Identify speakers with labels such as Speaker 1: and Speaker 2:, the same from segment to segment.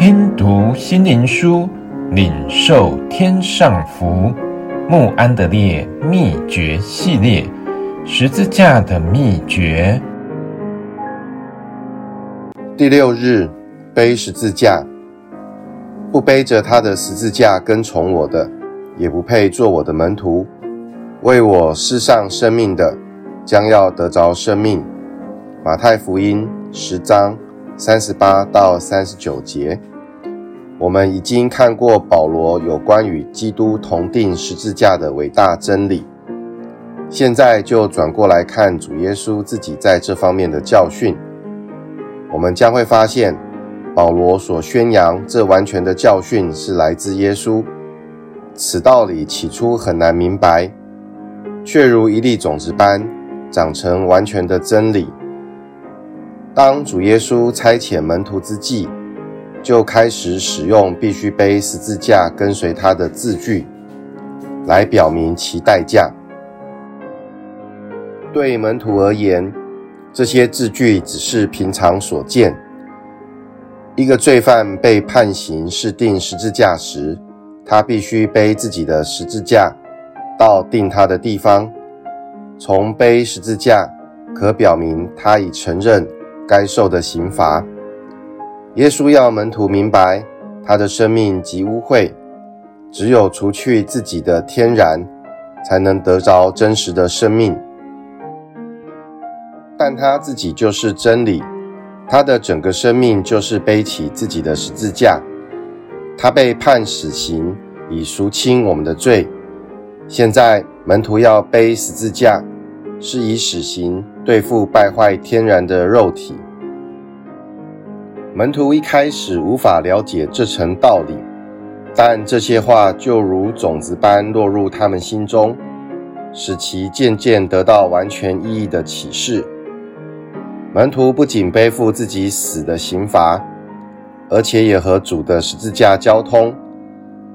Speaker 1: 听读心灵书，领受天上福。慕安德烈秘诀系列：十字架的秘诀。
Speaker 2: 第六日，背十字架。不背着他的十字架跟从我的，也不配做我的门徒。为我失上生命的，将要得着生命。马太福音十章三十八到三十九节。我们已经看过保罗有关与基督同钉十字架的伟大真理，现在就转过来看主耶稣自己在这方面的教训。我们将会发现，保罗所宣扬这完全的教训是来自耶稣。此道理起初很难明白，却如一粒种子般长成完全的真理。当主耶稣差遣门徒之际，就开始使用必须背十字架跟随他的字句，来表明其代价。对门徒而言，这些字句只是平常所见。一个罪犯被判刑是钉十字架时，他必须背自己的十字架到钉他的地方。从背十字架可表明他已承认该受的刑罚。耶稣要门徒明白，他的生命极污秽，只有除去自己的天然，才能得着真实的生命。但他自己就是真理，他的整个生命就是背起自己的十字架。他被判死刑，以赎清我们的罪。现在门徒要背十字架，是以死刑对付败坏天然的肉体。门徒一开始无法了解这层道理，但这些话就如种子般落入他们心中，使其渐渐得到完全意义的启示。门徒不仅背负自己死的刑罚，而且也和主的十字架交通，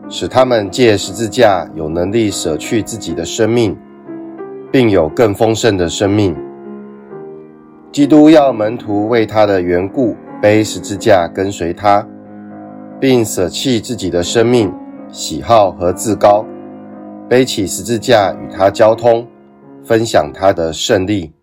Speaker 2: 使他们借十字架有能力舍去自己的生命，并有更丰盛的生命。基督要门徒为他的缘故。背十字架跟随他，并舍弃自己的生命、喜好和自高，背起十字架与他交通，分享他的胜利。